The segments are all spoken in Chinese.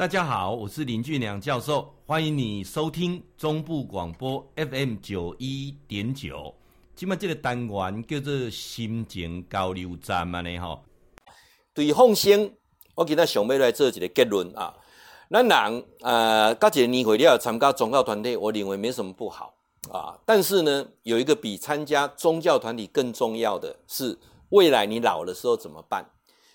大家好，我是林俊良教授，欢迎你收听中部广播 FM 九一点九。今麦这个单元叫做心情交流站嘛呢吼。对放生，我今仔想要来做一个结论啊。咱人呃，到一个年岁了参加宗教团体，我认为没什么不好啊。但是呢，有一个比参加宗教团体更重要的是，未来你老的时候怎么办？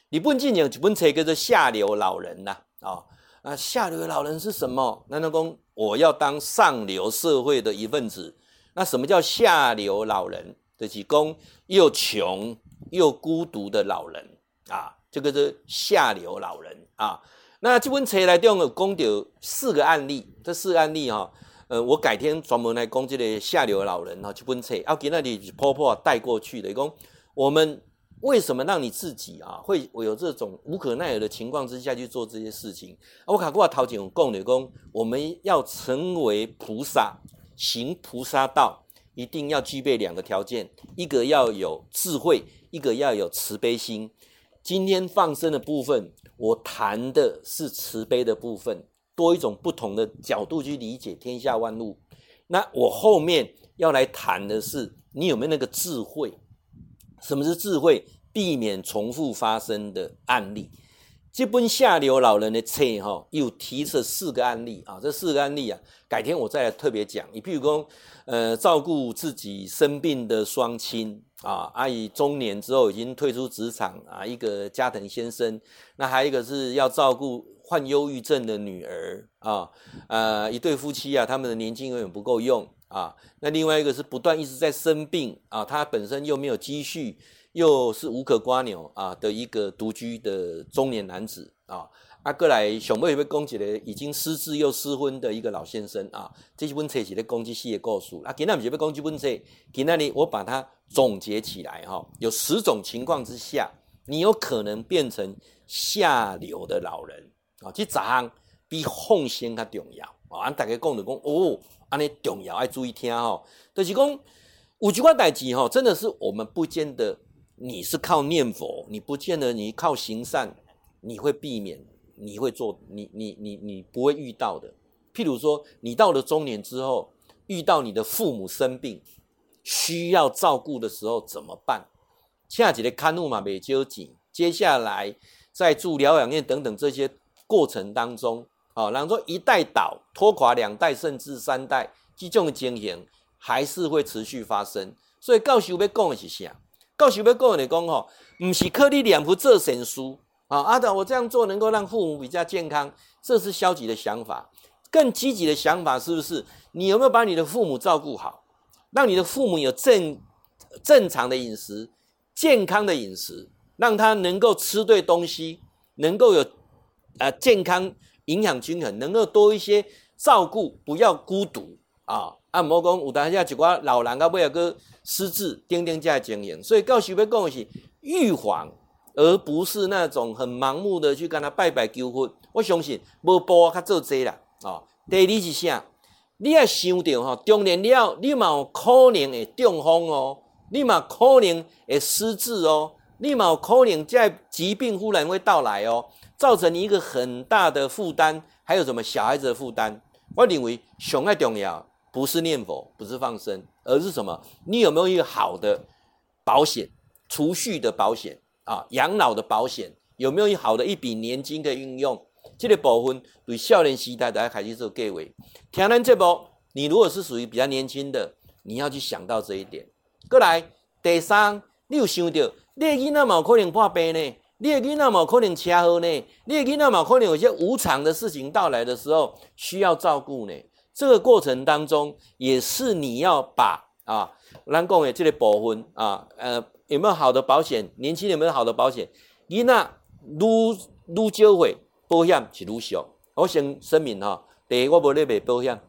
你不仅仅一本册叫做下流老人呐啊。那下流老人是什么？难道说我要当上流社会的一份子？那什么叫下流老人？就是讲又穷又孤独的老人啊，这个是下流老人啊。那这本册来用讲到四个案例，这四个案例哈，呃，我改天专门来讲这个下流老人哈，这本册要给那里婆婆带过去的，讲我们。为什么让你自己啊会有这种无可奈何的情况之下去做这些事情？我卡过陶景公的公，我们要成为菩萨，行菩萨道，一定要具备两个条件：一个要有智慧，一个要有慈悲心。今天放生的部分，我谈的是慈悲的部分，多一种不同的角度去理解天下万物。那我后面要来谈的是，你有没有那个智慧？什么是智慧？避免重复发生的案例。这本下流老人的册哈，又提了四个案例啊。这四个案例啊，改天我再来特别讲。你譬如说，呃，照顾自己生病的双亲啊，阿姨中年之后已经退出职场啊，一个加藤先生。那还有一个是要照顾患忧郁症的女儿啊，呃，一对夫妻啊，他们的年金永远不够用。啊，那另外一个是不断一直在生病啊，他本身又没有积蓄，又是无可蜗牛啊的一个独居的中年男子啊，啊，过来熊妹也被攻击了，已经失智又失婚的一个老先生啊，这些问题是在攻击系的故事。啊，今天不是被攻击问题，今天呢我把它总结起来哈，有十种情况之下，你有可能变成下流的老人啊，这十项比奉献较重要啊，大家讲的讲哦。安尼重要，爱注意听哦。就是讲，有几块代志吼，真的是我们不见得你是靠念佛，你不见得你靠行善，你会避免，你会做，你你你你不会遇到的。譬如说，你到了中年之后，遇到你的父母生病，需要照顾的时候怎么办？恰几的看护嘛，没交紧。接下来在住疗养院等等这些过程当中。哦，然后说一代倒拖垮两代，甚至三代，这种经营还是会持续发生。所以教授要讲的是啥？教授要讲的讲吼，不是靠你念佛做善事啊，阿德，我这样做能够让父母比较健康，这是消极的想法。更积极的想法是不是？你有没有把你的父母照顾好，让你的父母有正正常的饮食、健康的饮食，让他能够吃对东西，能够有呃健康。营养均衡，能够多一些照顾，不要孤独啊！按摩讲，有当下一寡老人家为了个失智，钉钉在经营，所以告诉要讲的是预防，而不是那种很盲目的去跟他拜拜求佛。我相信无波较做这啦哦！第二是啥？你要想到哈，中年了，你嘛有可能会中风哦，你嘛可能会失智哦，你嘛有可能在疾病忽然会到来哦。造成你一个很大的负担，还有什么小孩子的负担？我认为上爱重要不是念佛，不是放生，而是什么？你有没有一个好的保险、储蓄的保险啊？养老的保险有没有一好的一笔年金的运用？这个部分对少年时代大家开始做计划。听完这部，你如果是属于比较年轻的，你要去想到这一点。过来，第三，你有想到你的囡仔嘛有可能破病呢？你的囡仔嘛可能车祸呢？你的囡仔嘛可能有些无常的事情到来的时候需要照顾呢？这个过程当中也是你要把啊，咱讲的这个部分啊，呃，有没有好的保险？年轻人有没有好的保险？囡仔愈愈少会保险是愈少。我先声明哈，第一我不咧卖保险，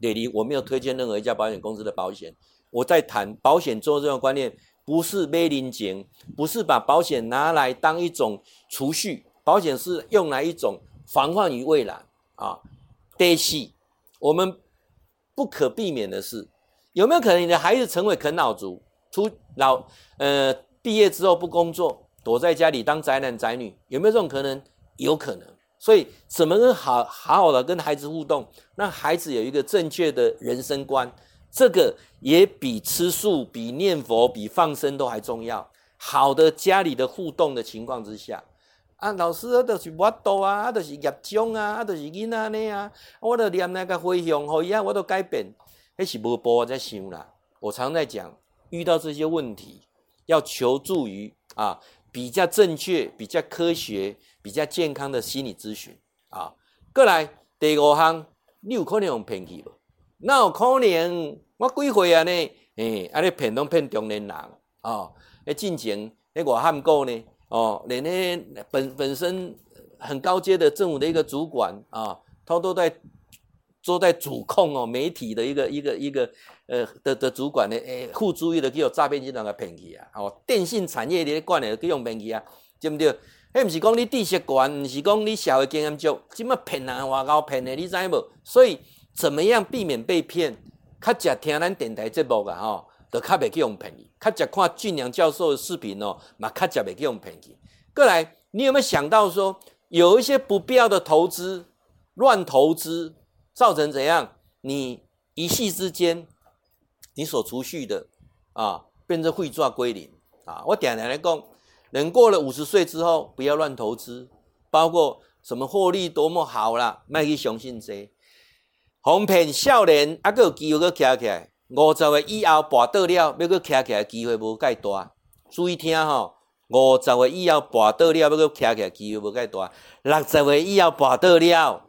第二我没有推荐任何一家保险公司的保险。我在谈保险做这种观念。不是买人情，不是把保险拿来当一种储蓄，保险是用来一种防患于未然啊。第四，我们不可避免的是，有没有可能你的孩子成为啃老族，出老呃毕业之后不工作，躲在家里当宅男宅女，有没有这种可能？有可能。所以怎么跟好好好的跟孩子互动，让孩子有一个正确的人生观，这个也比吃素、比念佛、比放生都还重要。好的家里的互动的情况之下，啊，老师啊，都是我度啊，啊，都是业障啊，啊，都是囡仔呢啊，我都念那个回向，后以啊我都改变，那是无波在想啦。我常在讲，遇到这些问题，要求助于啊比较正确、比较科学、比较健康的心理咨询啊。过来第五项，你有可能用骗去无？那有可能？我几岁啊呢？诶、欸，啊，你骗拢骗中年人啊？诶，进前那外汉过呢？哦，连那本本身很高阶的政府的一个主管啊，他都在。都在主控哦，媒体的一个一个一个呃的的主管呢，诶，互助意的叫诈骗集团个骗去啊！哦，电信产业的管的去用骗去啊，对不对？诶，不是讲你知识高，不是讲你社会经验足，怎么骗人外高骗的，你知无？所以怎么样避免被骗？较只听咱电台节目啊，吼，都较袂去用骗去；较只看俊良教授的视频哦，嘛较只袂去用骗去。过来，你有没有想到说，有一些不必要的投资，乱投资？造成怎样？你一夕之间，你所储蓄的啊，变成汇转归零啊！我点点来讲，人过了五十岁之后，不要乱投资，包括什么获利多么好啦，卖去相信这，哄骗少年，还佫有机会佫徛起来。五十岁以后跋倒了，要佫徛起来机会无介大。注意听吼，五十岁以后跋倒了，要佫徛起来机会无介大。六十岁以后跋倒了。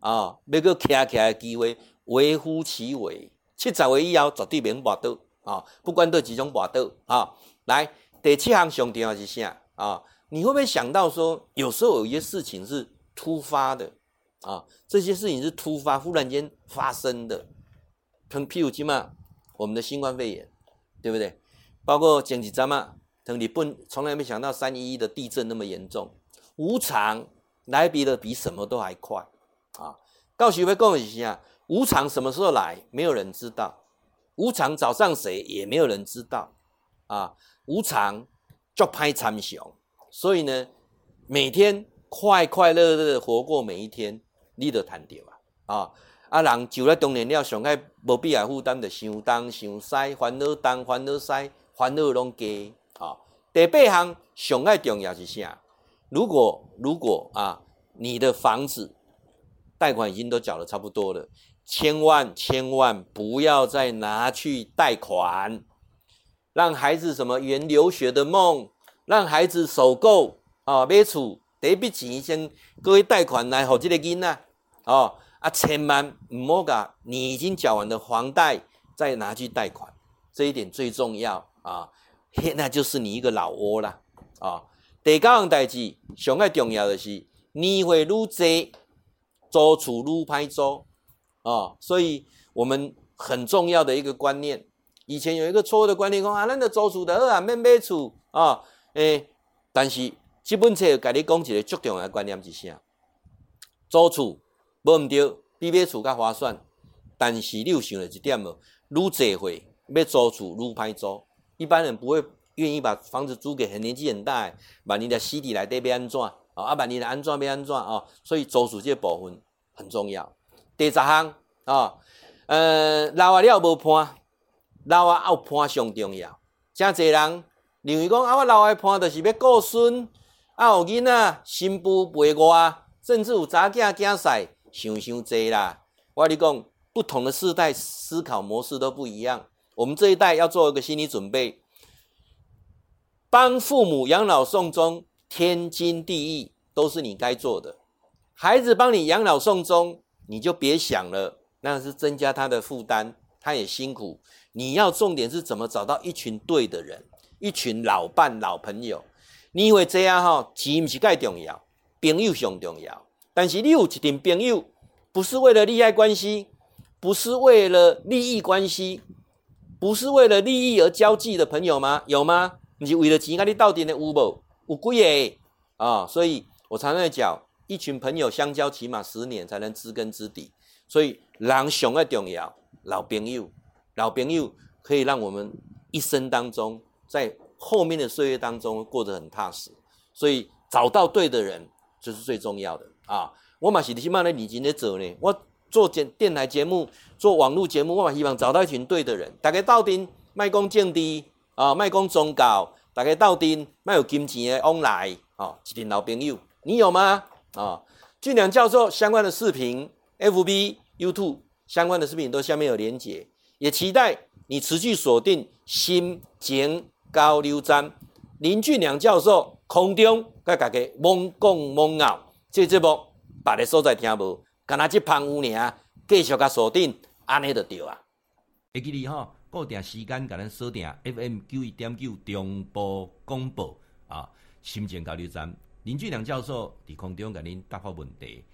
啊，要个徛起来机会微乎其微。七十岁以后绝对免跋倒啊！不管对几种跋倒啊，来第七项上重要是啥啊？你会不会想到说，有时候有一些事情是突发的啊？这些事情是突发，忽然间发生的。像譬如今嘛，我们的新冠肺炎，对不对？包括前几阵嘛，像日本从来没想到三一一的地震那么严重，无常来比的比什么都还快。啊，到时会讲一下，无常什么时候来，没有人知道；无常找上谁，也没有人知道。啊，无常就拍参详，所以呢，每天快快乐乐的活过每一天，你都谈到啊。啊，啊人就了中年了，上爱无必要负担着想东想西，烦恼东烦恼西，烦恼拢加。啊，第八项上爱重要是啥？如果如果啊，你的房子。贷款已经都缴得差不多了，千万千万不要再拿去贷款，让孩子什么圆留学的梦，让孩子首购啊买厝第一笔钱先各位贷款来好这个囡仔哦啊，千万唔好噶，你已经缴完的房贷再拿去贷款，这一点最重要啊，嘿那就是你一个老窝了啊。第九样代志上个重要的是年会愈多。租厝愈歹租啊，所以我们很重要的一个观念，以前有一个错误的观念，讲啊，咱的租厝的啊，免买厝啊，诶，但是这本册给你讲一个最重要的观念是啥？租厝无毋对，比买厝较划算，但是你有想了一点无？愈济岁要租厝愈歹租，一般人不会愿意把房子租给很年纪很大，万一在死地内底要安怎？啊，万一来安怎要安怎啊？所以租厝即个部分。很重要。第十项啊，呃，老啊了无伴，老啊有伴上重要。真侪人认为讲啊，我老的伴就是要顾孙，啊有囡仔新妇陪我，甚至有查囝囝婿，想想侪啦。我跟你讲，不同的世代思考模式都不一样。我们这一代要做一个心理准备，帮父母养老送终，天经地义，都是你该做的。孩子帮你养老送终，你就别想了，那是增加他的负担，他也辛苦。你要重点是怎么找到一群对的人，一群老伴、老朋友。你以为这样哈，钱不是盖重要，朋友上重要。但是你有一群朋友，不是为了利害关系，不是为了利益关系，不是为了利益而交际的朋友吗？有吗？你是为了钱，你到底的有无？有几个啊？所以我常常在讲。一群朋友相交，起码十年才能知根知底。所以，人上个重要，老朋友，老朋友可以让我们一生当中，在后面的岁月当中过得很踏实。所以，找到对的人，就是最重要的。啊，我嘛是起码咧认真咧做呢。我做电电台节目，做网络节目，我嘛希望找到一群对的人，大家斗阵，卖讲政治啊，卖讲宗教，大家斗阵，卖有金钱的往来，哦，一群老朋友，你有吗？啊，俊良教授相关的视频，FB、YouTube 相关的视频都下面有连结，也期待你持续锁定心情交流站，林俊良教授空中甲大家猛讲猛咬，这节目别个所在听无，干那只旁有尔，继续甲锁定，安尼就对啊。会记你吼，固定时间甲咱锁定 FM 九一点九中部广播啊，心情交流站。林俊良教授伫空中甲恁答复问题。